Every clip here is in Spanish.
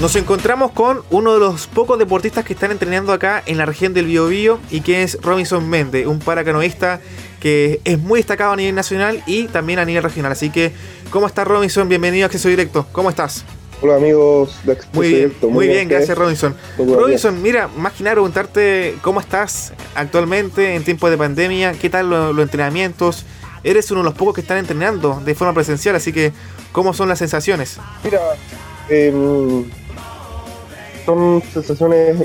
Nos encontramos con uno de los pocos deportistas que están entrenando acá en la región del Biobío y que es Robinson Mende, un paracanoísta que es muy destacado a nivel nacional y también a nivel regional. Así que, ¿cómo estás Robinson? Bienvenido a Acceso Directo. ¿Cómo estás? Hola amigos de Acceso Muy bien, Directo. muy bien, gracias Robinson. Robinson, mira, más que nada preguntarte cómo estás actualmente en tiempos de pandemia, qué tal lo- los entrenamientos. Eres uno de los pocos que están entrenando de forma presencial, así que, ¿cómo son las sensaciones? Mira, em, son sensaciones,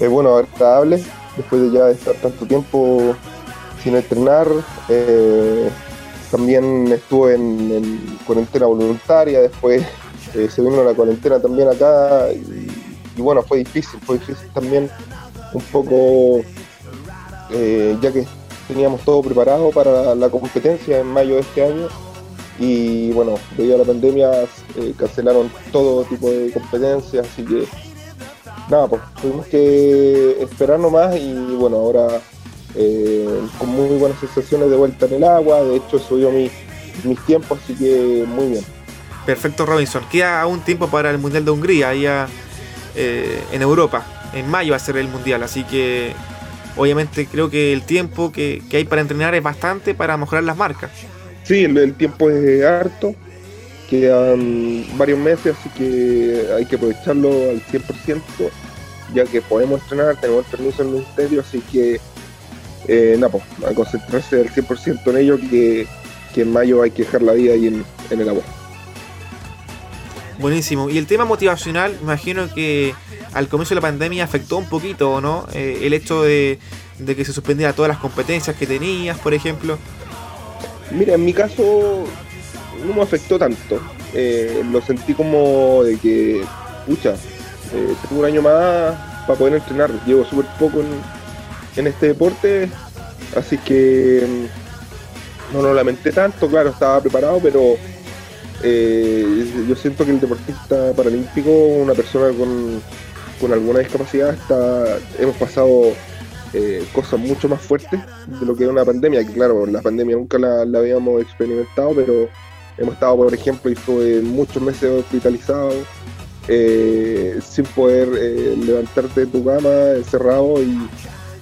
eh, bueno, agradables después de ya estar tanto tiempo sin entrenar. eh, también estuve en, en cuarentena voluntaria, después eh, se vino la cuarentena también acá y, y bueno, fue difícil, fue difícil también un poco, eh, ya que teníamos todo preparado para la competencia en mayo de este año y bueno, debido a la pandemia eh, cancelaron todo tipo de competencias, así que nada, pues tuvimos que esperar nomás y bueno, ahora eh, con muy buenas sensaciones de vuelta en el agua, de hecho subió mi, mis tiempos, así que muy bien. Perfecto, Robinson. Queda aún tiempo para el Mundial de Hungría, allá eh, en Europa. En mayo va a ser el Mundial, así que obviamente creo que el tiempo que, que hay para entrenar es bastante para mejorar las marcas. Sí, el, el tiempo es harto, quedan varios meses, así que hay que aprovecharlo al 100%, ya que podemos entrenar, tenemos el permiso del ministerio, así que eh, nada, pues, a concentrarse al 100% en ello, que, que en mayo hay que dejar la vida ahí en, en el agua. Buenísimo. Y el tema motivacional, imagino que al comienzo de la pandemia afectó un poquito, ¿o ¿no? Eh, el hecho de, de que se suspendiera todas las competencias que tenías, por ejemplo. Mira, en mi caso no me afectó tanto. Eh, lo sentí como de que, pucha, eh, tengo un año más para poder entrenar. Llevo súper poco en, este deporte, así que mm, no lo lamenté tanto. Claro, estaba preparado, pero eh, yo siento que el deportista paralímpico, una persona con, con alguna discapacidad, está, hemos pasado eh, cosas mucho más fuertes de lo que es una pandemia, que claro, la pandemia nunca la habíamos experimentado, pero hemos estado, por ejemplo, y estuve muchos meses hospitalizado, eh, sin poder eh, levantarte de tu cama, encerrado, y,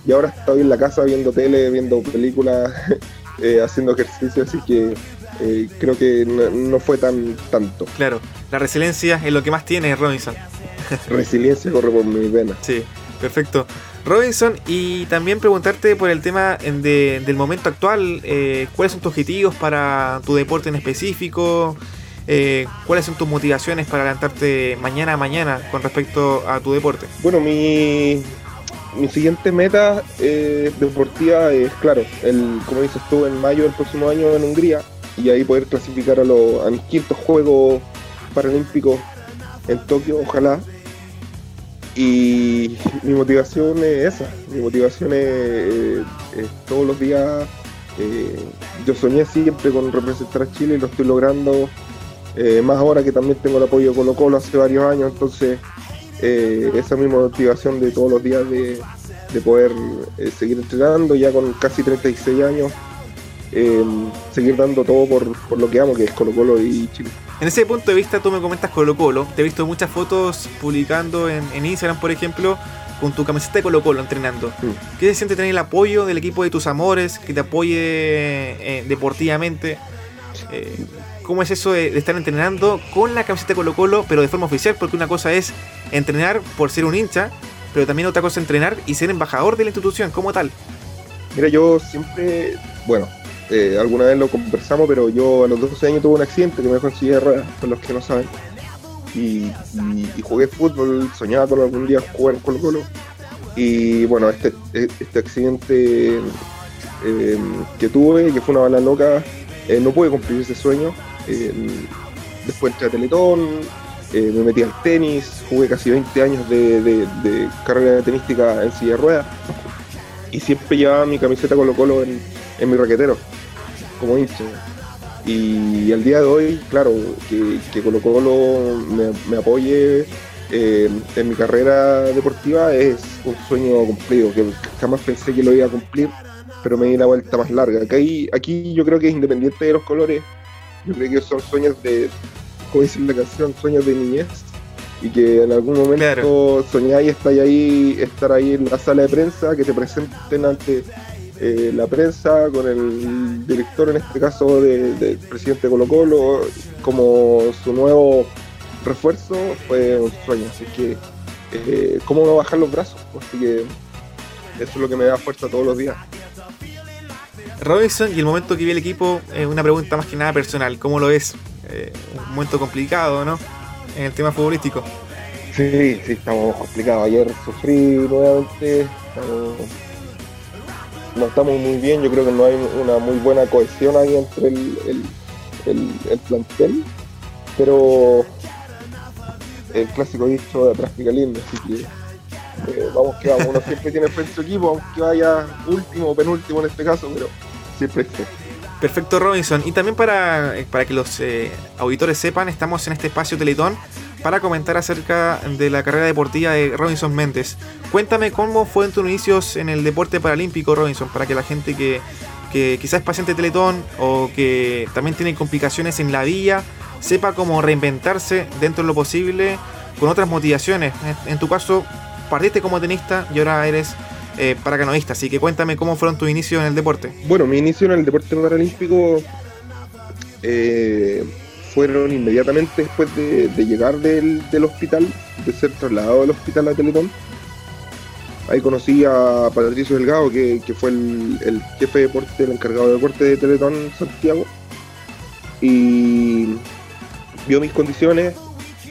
y ahora estoy en la casa viendo tele, viendo películas, eh, haciendo ejercicio, así que eh, creo que no, no fue tan tanto. Claro, la resiliencia es lo que más tiene Robinson. Resiliencia corre por mis venas. Sí, perfecto. Robinson, y también preguntarte por el tema del momento actual, eh, ¿cuáles son tus objetivos para tu deporte en específico? Eh, ¿Cuáles son tus motivaciones para levantarte mañana a mañana con respecto a tu deporte? Bueno, mi, mi siguiente meta eh, deportiva es, claro, el, como dices tú, en mayo del próximo año en Hungría y ahí poder clasificar a, los a mis quintos Juegos Paralímpicos en Tokio, ojalá. Y mi motivación es esa, mi motivación es, eh, es todos los días, eh, yo soñé siempre con representar a Chile y lo estoy logrando, eh, más ahora que también tengo el apoyo de Colo Colo hace varios años, entonces esa misma motivación de todos los días de, de poder seguir entrenando ya con casi 36 años, seguir dando todo por, por lo que amo, que es Colo Colo y Chile. En ese punto de vista, tú me comentas Colo Colo. Te he visto muchas fotos publicando en, en Instagram, por ejemplo, con tu camiseta de Colo Colo entrenando. Mm. ¿Qué se siente tener el apoyo del equipo de tus amores, que te apoye eh, deportivamente? Eh, ¿Cómo es eso de, de estar entrenando con la camiseta de Colo Colo, pero de forma oficial? Porque una cosa es entrenar por ser un hincha, pero también otra cosa es entrenar y ser embajador de la institución como tal. Mira, yo siempre, bueno, eh, alguna vez lo conversamos, pero yo a los 12 años tuve un accidente que me dejó en silla de ruedas, por los que no saben. Y, jugué fútbol, soñaba con algún día jugar en Colo Colo. Y bueno, este, este accidente eh, que tuve, que fue una bala loca, eh, no pude cumplir ese sueño. Eh, después entré a Teletón, eh, me metí al tenis, jugué casi 20 años de, de- de carrera tenística en silla de ruedas. Y siempre llevaba mi camiseta Colo Colo en, en mi raquetero, como hincha. Y al día de hoy, claro, que, que Colo Colo me, me apoye eh, en mi carrera deportiva es un sueño cumplido, que jamás pensé que lo iba a cumplir, pero me di la vuelta más larga. Aquí, aquí yo creo que es independiente de los colores, yo creo que son sueños de, como dice la canción, sueños de niñez. y que en algún momento soñáis estar ahí, estar ahí en la sala de prensa, que te presenten ante eh, la prensa con el director, en este caso del presidente Colo Colo, como su nuevo refuerzo, fue un sueño. Así que, eh, ¿cómo no bajar los brazos? Así que eso es lo que me da fuerza todos los días. Robinson y el momento que vi el equipo, es una pregunta más que nada personal. ¿Cómo lo ves? Eh, un momento complicado, ¿no? En el tema futbolístico. Sí, sí, estamos complicados. Ayer sufrí nuevamente. No estamos muy bien. Yo creo que no hay una muy buena cohesión ahí entre el, el, plantel. Pero el clásico dicho de atrás pica lindo, así que eh, vamos que vamos. Uno siempre tiene frente su equipo, aunque vaya último o penúltimo en este caso, pero siempre esté. Perfecto, Robinson. Y también para, eh, para que los eh, auditores sepan, estamos en este espacio Teletón para comentar acerca de la carrera deportiva de Robinson Méndez. Cuéntame cómo fue tus inicios en el deporte paralímpico, Robinson, para que la gente que, quizás es paciente de Teletón o que también tiene complicaciones en la vía sepa cómo reinventarse dentro de lo posible con otras motivaciones. En, tu caso, partiste como tenista y ahora eres eh, paracanoísta, así que cuéntame cómo fueron tus inicios en el deporte. Bueno, mi inicio en el deporte paralímpico eh, fueron inmediatamente después de, llegar del, hospital, de ser trasladado del hospital a Teletón. Ahí conocí a Patricio Delgado, que, fue el, jefe de deporte, el encargado de deporte de Teletón Santiago. Y vio mis condiciones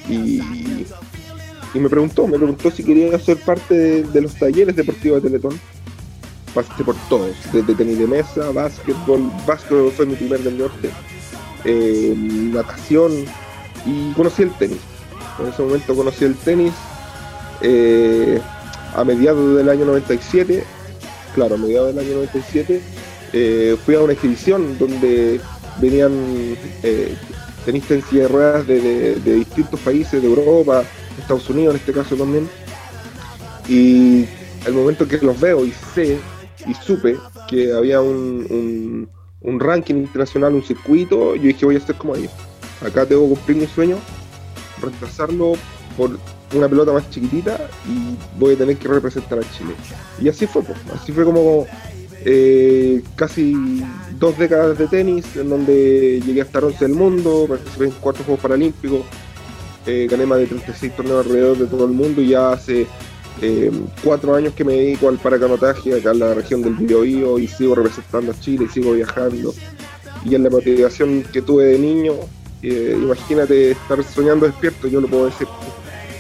y, me preguntó, me preguntó si quería ser parte de, los talleres deportivos de Teletón. Pasé por todos, desde tenis de mesa, básquetbol, básquetbol fue mi primer deporte eh, natación y conocí el tenis. En ese momento conocí el tenis eh, a mediados del año 97, claro, a mediados del año 97, eh, fui a una exhibición donde venían tenistas en de de, distintos países, de Europa, Estados Unidos en este caso también. Y al momento que los veo y sé y supe que había un ranking internacional, un circuito, yo dije voy a ser como ellos. Acá tengo que cumplir mi sueño, reemplazarlo por una pelota más chiquitita y voy a tener que representar a Chile. Y así fue, pues. así fue como eh, casi dos décadas de tenis, en donde llegué hasta 11 del mundo, participé en cuatro Juegos Paralímpicos, eh, gané más de 36 torneos alrededor de todo el mundo y ya hace eh, cuatro años que me dedico al paracanotaje acá en la región del Biobío y sigo representando a Chile y sigo viajando. Y en la motivación que tuve de niño, eh, imagínate estar soñando despierto, yo lo puedo decir.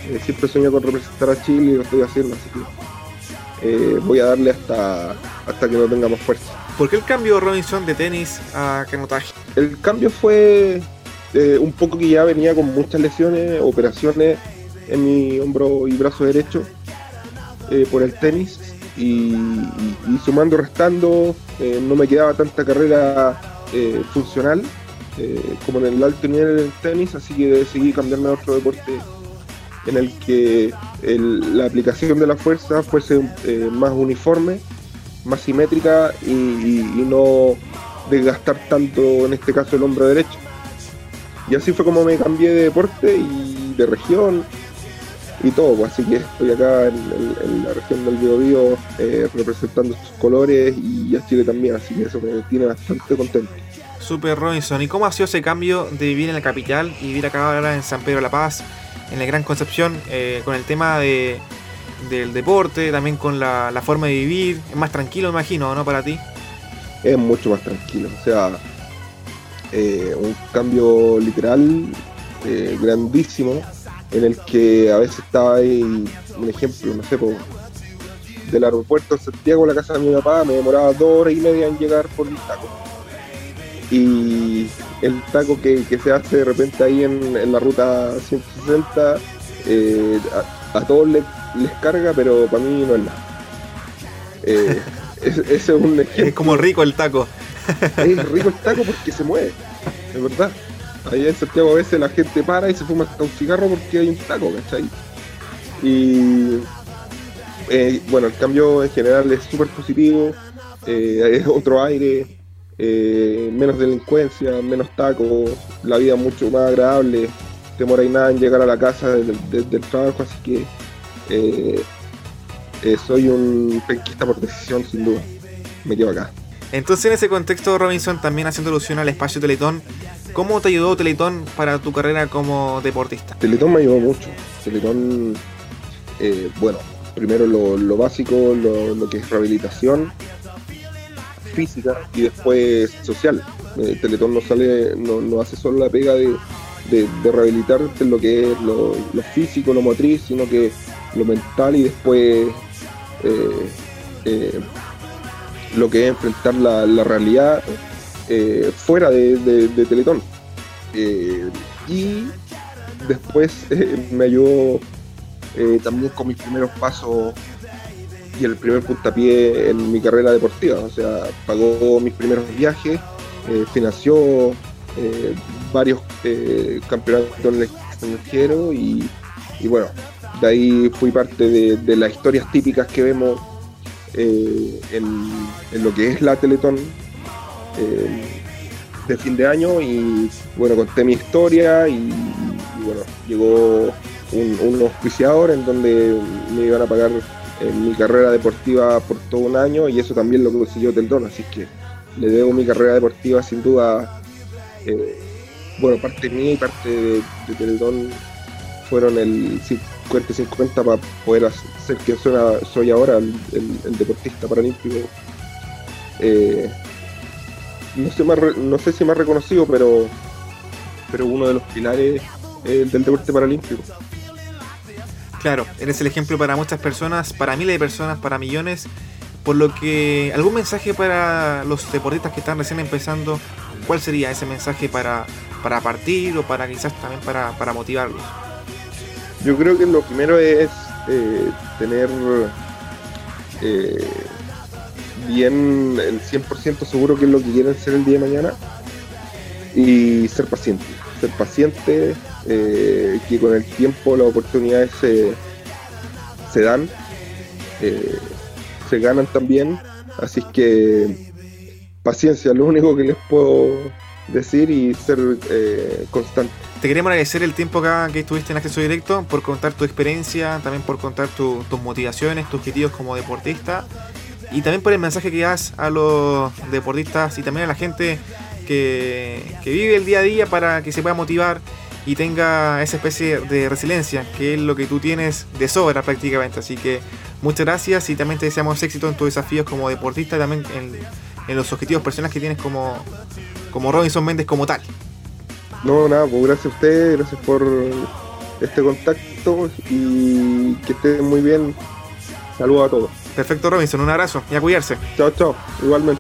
Eh, siempre sueño con representar a Chile y lo estoy haciendo, así que voy a darle hasta, hasta que no tenga más fuerza. ¿Por qué el cambio, Robinson, de tenis a canotaje? El cambio fue un poco que ya venía con muchas lesiones, operaciones en mi hombro y brazo derecho eh, por el tenis y, sumando, restando, eh, no me quedaba tanta carrera eh, funcional como en el alto nivel del tenis, así que decidí cambiarme a otro deporte en el que la aplicación de la fuerza fuese más uniforme, más simétrica y, y, no desgastar tanto, en este caso, el hombro derecho. Y así fue como me cambié de deporte y de región y todo, pues, así que estoy acá en, la región del Biobío eh, representando sus colores y a Chile también, así que eso me tiene bastante contento. Super Robinson, ¿y cómo ha sido ese cambio de vivir en la capital y vivir acá ahora en San Pedro de la Paz, en la Gran Concepción, eh, con el tema de, del deporte, también con la, forma de vivir? Es más tranquilo, imagino, ¿no? Para ti. Es mucho más tranquilo, o sea, eh, un cambio literal grandísimo en el que a veces estaba ahí, un ejemplo, no sé, del aeropuerto de Santiago a la casa de mi papá, me demoraba dos horas y media en llegar por el taco. Y el taco que, se hace de repente ahí en, la ruta 160, eh, a, todos les, carga, pero para mí no es nada. Eh, ese es un ejemplo. Es como rico el taco. es rico el taco porque se mueve, es verdad. Allá en Santiago a veces la gente para y se fuma hasta un cigarro porque hay un taco, ¿cachai? Y eh, bueno, el cambio en general es súper positivo, eh, es otro aire, eh, menos delincuencia, menos taco, la vida mucho más agradable. demoráis nada en llegar a la casa del trabajo, así que soy un penquista por decisión, sin duda. Me quedo acá. Entonces, en ese contexto, Robinson, también haciendo alusión al espacio Teletón, ¿cómo te ayudó Teletón para tu carrera como deportista? Teletón me ayudó mucho. Teletón, eh, bueno, primero lo, básico, lo, que es rehabilitación física y después social. Teletón no sale, no, hace solo la pega de, de, rehabilitarte lo que es lo, físico, lo motriz, sino que lo mental y después eh, eh, lo que es enfrentar la, realidad eh, fuera de, Teletón. y después me ayudó también con mis primeros pasos y el primer puntapié en mi carrera deportiva. O sea, pagó mis primeros viajes, financió varios campeonatos en el extranjero y, bueno, de ahí fui parte de, las historias típicas que vemos eh, en, lo que es la Teletón eh, de fin de año y bueno, conté mi historia y, bueno, llegó un, auspiciador en donde me iban a pagar eh, mi carrera deportiva por todo un año y eso también lo consiguió Teletón, así que le debo mi carrera deportiva sin duda, bueno, parte mía y parte de, de Teletón fueron el 50-50 para poder ser quien soy ahora, el, deportista paralímpico. Eh, no, sé no sé si más reconocido, pero, pero uno de los pilares del deporte paralímpico. Claro, eres el ejemplo para muchas personas, para miles de personas, para millones. Por lo que, ¿algún mensaje para los deportistas que están recién empezando? ¿Cuál sería ese mensaje para, para partir o para quizás también para, para motivarlos? Yo creo que lo primero es eh, tener eh, bien el 100% seguro que es lo que quieren ser el día de mañana y ser paciente. Ser paciente, eh, que con el tiempo las oportunidades se, se dan, se ganan también. Así que paciencia, lo único que les puedo decir y ser constante. Te queremos agradecer el tiempo acá que estuviste en acceso directo, por contar tu experiencia, también por contar tus motivaciones, tus objetivos como deportista y también por el mensaje que das a los deportistas y también a la gente que, vive el día a día para que se pueda motivar y tenga esa especie de resiliencia, que es lo que tú tienes de sobra prácticamente. Así que muchas gracias y también te deseamos éxito en tus desafíos como deportista y también en, los objetivos personales que tienes como, como Robinson Méndez como tal. No, nada, pues gracias a ustedes, gracias por este contacto y que estén muy bien. Saludos a todos. Perfecto, Robinson, un abrazo y a cuidarse. Chao, chao, igualmente.